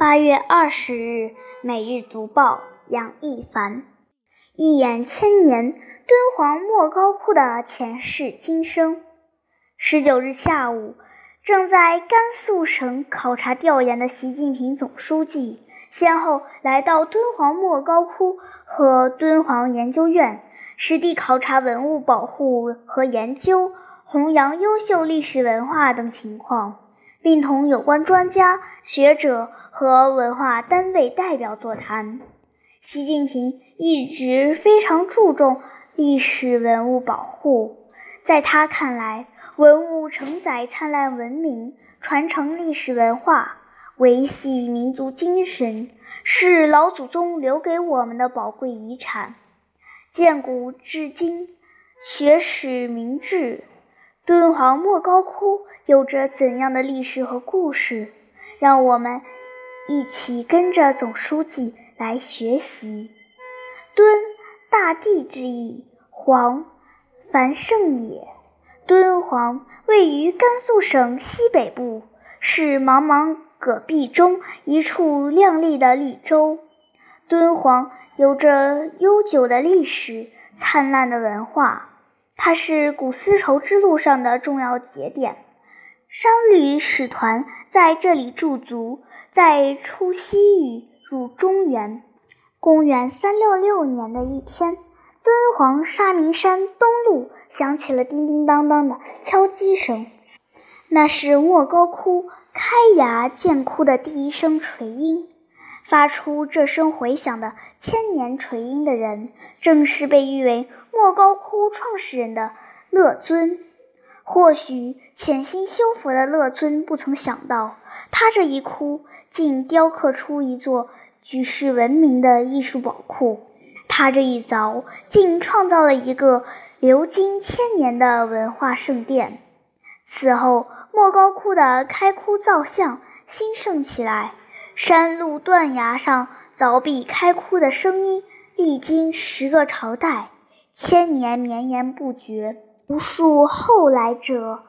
八月二十日，《每日读报》杨一凡。一眼千年，敦煌莫高窟的前世今生。十九日下午，正在甘肃省考察调研的习近平总书记，先后来到敦煌莫高窟和敦煌研究院，实地考察文物保护和研究、弘扬优秀历史文化等情况，并同有关专家学者。和文化单位代表座谈。习近平一直非常注重历史文物保护，在他看来，文物承载灿烂文明，传承历史文化，维系民族精神，是老祖宗留给我们的宝贵遗产。建古至今，学史明志，敦煌莫高窟有着怎样的历史和故事？让我们。一起跟着总书记来学习。敦，大地之意；煌，繁盛也。敦煌位于甘肃省西北部，是茫茫戈壁中一处亮丽的绿洲。敦煌有着悠久的历史、灿烂的文化，它是古丝绸之路上的重要节点。商旅使团在这里驻足，在出西域入中原。公元三六六年的一天，敦煌沙弥山东麓响起了叮叮当当的敲击声，那是莫高窟开崖建窟的第一声锤音。发出这声回响的千年锤音的人，正是被誉为莫高窟创始人的乐尊。或许潜心修佛的乐尊不曾想到，他这一窟竟雕刻出一座举世闻名的艺术宝库；他这一凿竟创造了一个流经千年的文化圣殿。此后，莫高窟的开窟造像兴盛起来，山路断崖上凿壁开窟的声音历经十个朝代，千年绵延不绝。无数后来者，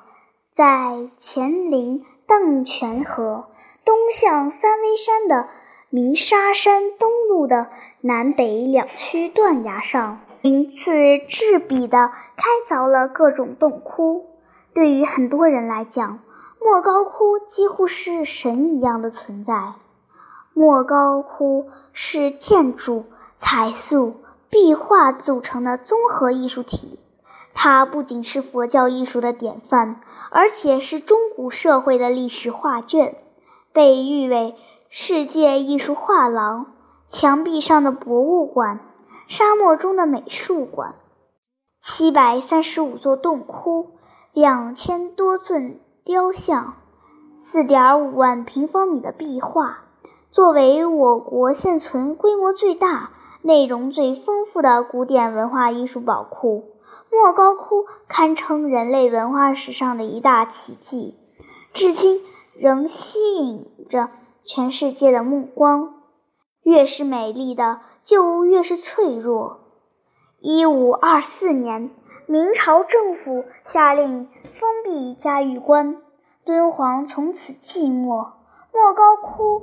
在乾陵邓泉河东向三危山的鸣沙山东麓的南北两区断崖上，鳞次栉比地开凿了各种洞窟。对于很多人来讲，莫高窟几乎是神一样的存在。莫高窟是建筑、彩塑、壁画组成的综合艺术体。它不仅是佛教艺术的典范，而且是中古社会的历史画卷，被誉为世界艺术画廊、墙壁上的博物馆、沙漠中的美术馆。七百三十五座洞窟，两千多尊雕像，四点五万平方米的壁画，作为我国现存规模最大、内容最丰富的古典文化艺术宝库。莫高窟堪称人类文化史上的一大奇迹，至今仍吸引着全世界的目光。越是美丽的，就越是脆弱。一五二四年，明朝政府下令封闭嘉峪关，敦煌从此寂寞。莫高窟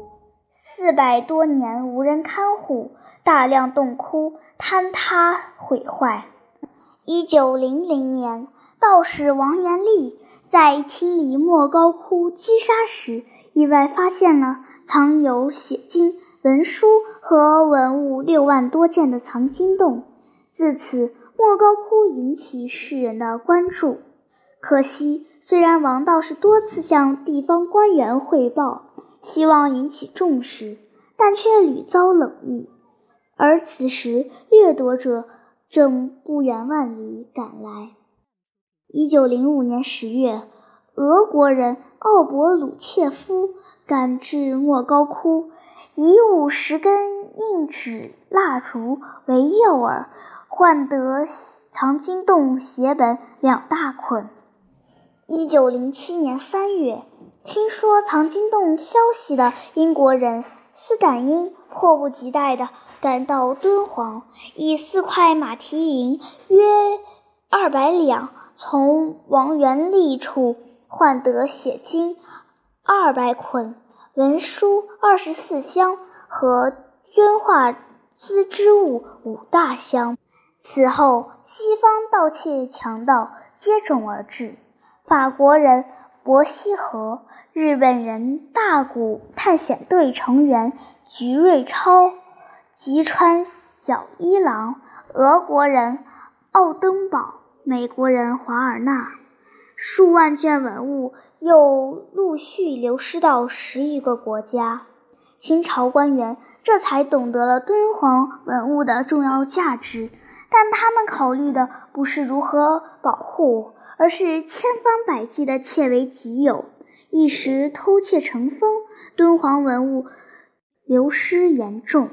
四百多年无人看护，大量洞窟坍塌毁坏。一九零零年，道士王元立在清理莫高窟积沙时，意外发现了藏有写经、文书和文物六万多件的藏经洞。自此，莫高窟引起世人的关注。可惜，虽然王道士多次向地方官员汇报，希望引起重视，但却屡遭冷遇。而此时，掠夺者。正不远万里赶来。一九零五年十月，俄国人奥伯鲁切夫赶至莫高窟，以五十根硬纸蜡烛为诱饵，换得藏经洞写本两大捆。一九零七年三月，听说藏经洞消息的英国人斯坦因迫不及待地。赶到敦煌，以四块马蹄银约二百两，从王元立处换得写经二百捆、文书二十四箱和绢画丝织物五大箱。此后，西方盗窃强盗接踵而至，法国人伯希和、日本人大谷探险队成员菊瑞超、吉川小一郎、俄国人奥登堡、美国人华尔纳，数万件文物又陆续流失到十余个国家。清朝官员这才懂得了敦煌文物的重要价值。但他们考虑的不是如何保护，而是千方百计地窃为己有，一时偷窃成风，敦煌文物流失严重。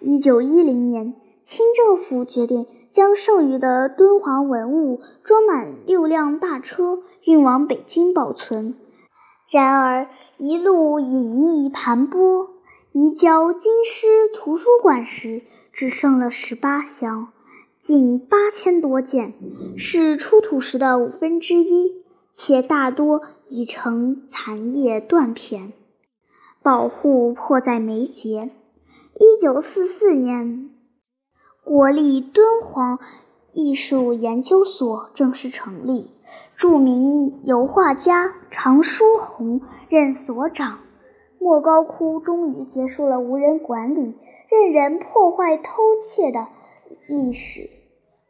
一九一零年，清政府决定将剩余的敦煌文物装满六辆大车，运往北京保存。然而，一路隐匿盘剥，移交京师图书馆时，只剩了十八箱。近八千多件，是出土时的五分之一，且大多已成残叶断片，保护迫在眉睫。一九四四年，国立敦煌艺术研究所正式成立，著名油画家常书鸿任所长。莫高窟终于结束了无人管理、任人破坏、偷窃的。历史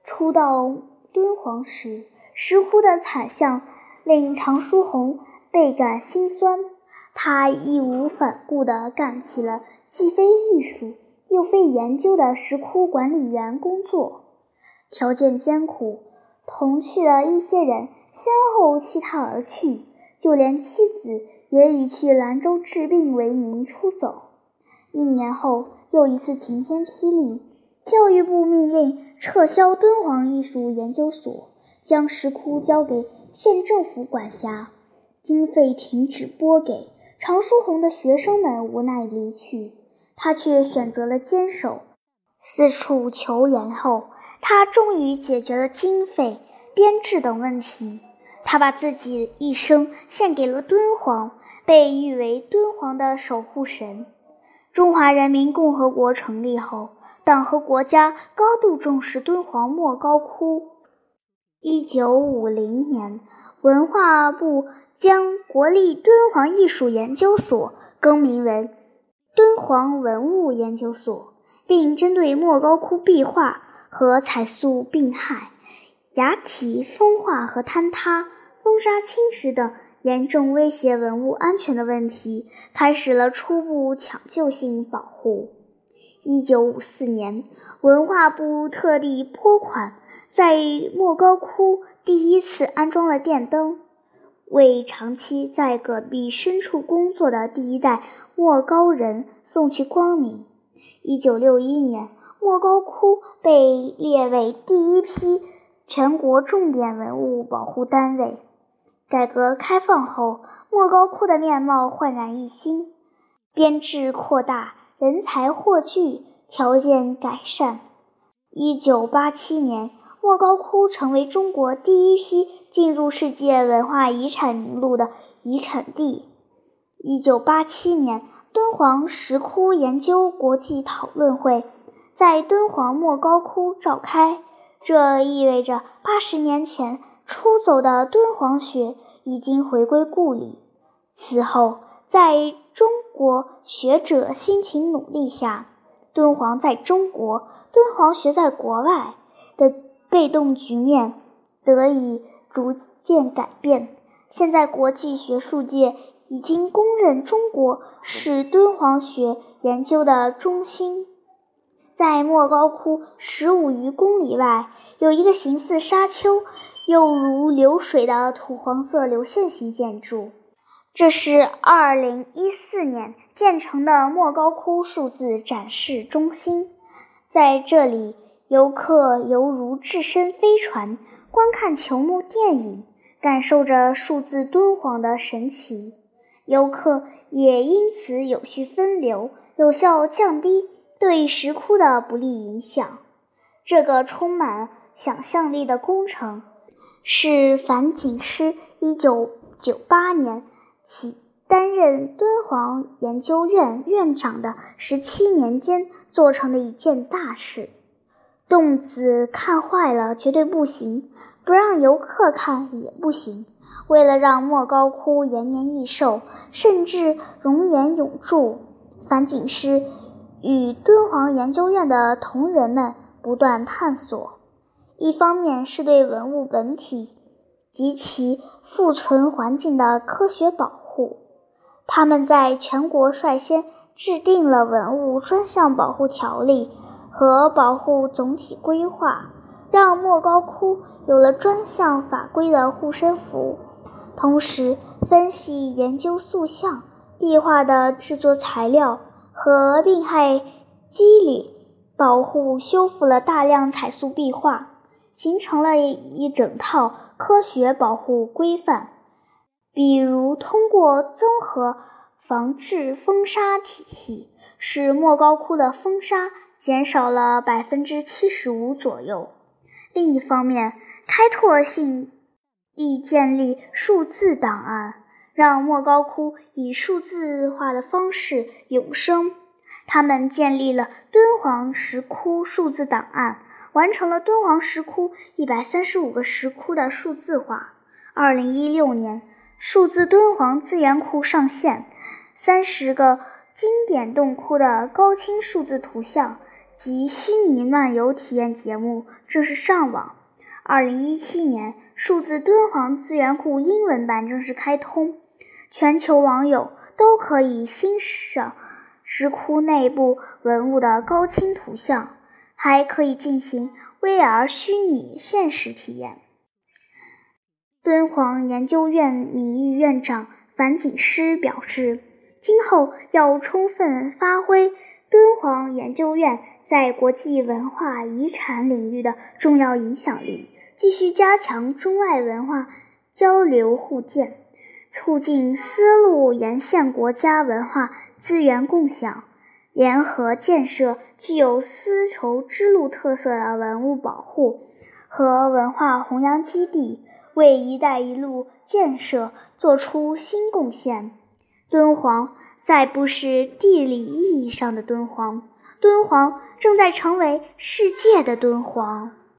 初到敦煌时，石窟的惨象令常书鸿倍感心酸。他义无反顾地干起了既非艺术又非研究的石窟管理员工作，条件艰苦。同去的一些人先后弃他而去，就连妻子也以去兰州治病为名出走。一年后，又一次晴天霹雳。教育部命令撤销敦煌艺术研究所，将石窟交给县政府管辖，经费停止拨给。常书鸿的学生们无奈离去，他却选择了坚守。四处求援后，他终于解决了经费、编制等问题。他把自己一生献给了敦煌，被誉为敦煌的守护神。中华人民共和国成立后。党和国家高度重视敦煌莫高窟。一九五零年，文化部将国立敦煌艺术研究所更名为敦煌文物研究所，并针对莫高窟壁画和彩塑病害、崖体风化和坍塌、风沙侵蚀等严重威胁文物安全的问题，开始了初步抢救性保护。一九五四年，文化部特地拨款，在莫高窟第一次安装了电灯，为长期在戈壁深处工作的第一代莫高人送去光明。一九六一年，莫高窟被列为第一批全国重点文物保护单位。改革开放后，莫高窟的面貌焕然一新，编制扩大。人才获聚，条件改善。一九八七年，莫高窟成为中国第一批进入世界文化遗产名录的遗产地。一九八七年，敦煌石窟研究国际讨论会在敦煌莫高窟召开，这意味着八十年前出走的敦煌学已经回归故里。此后，在中国学者辛勤努力下，敦煌在中国、敦煌学在国外的被动局面得以逐渐改变。现在，国际学术界已经公认中国是敦煌学研究的中心。在莫高窟十五余公里外，有一个形似沙丘又如流水的土黄色流线型建筑。这是二零一四年建成的莫高窟数字展示中心，在这里，游客犹如置身飞船，观看球幕电影，感受着数字敦煌的神奇。游客也因此有序分流，有效降低对石窟的不利影响。这个充满想象力的工程，是樊锦诗一九九八年。起担任敦煌研究院院长的十七年间做成的一件大事。洞子看坏了绝对不行，不让游客看也不行。为了让莫高窟延年益寿，甚至容颜永驻，樊锦诗与敦煌研究院的同仁们不断探索。一方面是对文物本体及其复存环境的科学保护，他们在全国率先制定了文物专项保护条例和保护总体规划，让莫高窟有了专项法规的护身符。同时，分析研究塑像壁画的制作材料和病害机理，保护修复了大量彩塑壁画，形成了一整套科学保护规范。比如，通过综合防治风沙体系，使莫高窟的风沙减少了百分之七十五左右。另一方面，开拓性。地建立数字档案，让莫高窟以数字化的方式永生。他们建立了敦煌石窟数字档案，完成了敦煌石窟一百三十五个石窟的数字化。二零一六年，数字敦煌资源库上线，三十个经典洞窟的高清数字图像及虚拟漫游体验节目正式上网。二零一七年。数字敦煌资源库英文版正式开通，全球网友都可以欣赏石窟内部文物的高清图像，还可以进行 VR 虚拟现实体验。敦煌研究院名誉院长樊锦诗表示，今后要充分发挥敦煌研究院在国际文化遗产领域的重要影响力。继续加强中外文化交流互鉴，促进丝路沿线国家文化资源共享，联合建设具有丝绸之路特色的文物保护和文化弘扬基地，为“一带一路”建设做出新贡献。敦煌再不是地理意义上的敦煌，敦煌正在成为世界的敦煌。